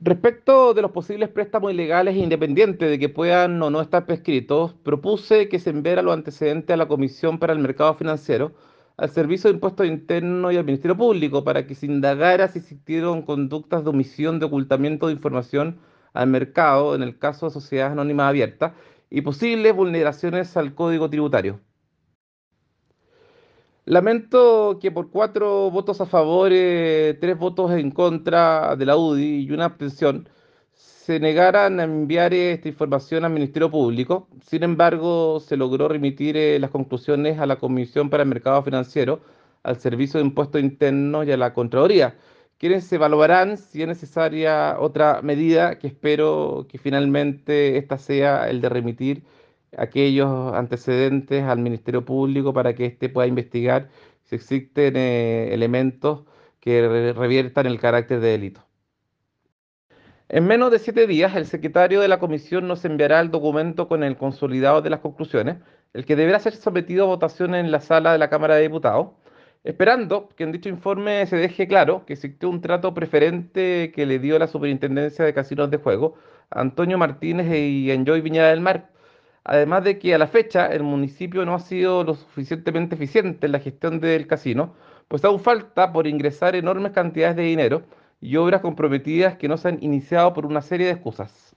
Respecto de los posibles préstamos ilegales e independientes de que puedan o no estar prescritos, propuse que se enviara los antecedentes a la Comisión para el Mercado Financiero, al Servicio de Impuestos Internos y al Ministerio Público para que se indagara si existieron conductas de omisión de ocultamiento de información al mercado en el caso de sociedades anónimas abiertas y posibles vulneraciones al Código Tributario. Lamento que por cuatro votos a favor, eh, tres votos en contra de la UDI y una abstención, se negaran a enviar esta información al Ministerio Público. Sin embargo, se logró remitir eh, las conclusiones a la Comisión para el Mercado Financiero, al Servicio de Impuestos Internos y a la Contraloría, quienes evaluarán si es necesaria otra medida, que espero que finalmente esta sea el de remitir aquellos antecedentes al Ministerio Público para que éste pueda investigar si existen eh, elementos que reviertan el carácter de delito. En menos de siete días, el secretario de la comisión nos enviará el documento con el consolidado de las conclusiones, el que deberá ser sometido a votación en la sala de la Cámara de Diputados, esperando que en dicho informe se deje claro que existió un trato preferente que le dio la Superintendencia de Casinos de Juego Antonio Martínez y Enjoy Viñada del Mar, Además de que a la fecha el municipio no ha sido lo suficientemente eficiente en la gestión del casino, pues aún falta por ingresar enormes cantidades de dinero y obras comprometidas que no se han iniciado por una serie de excusas.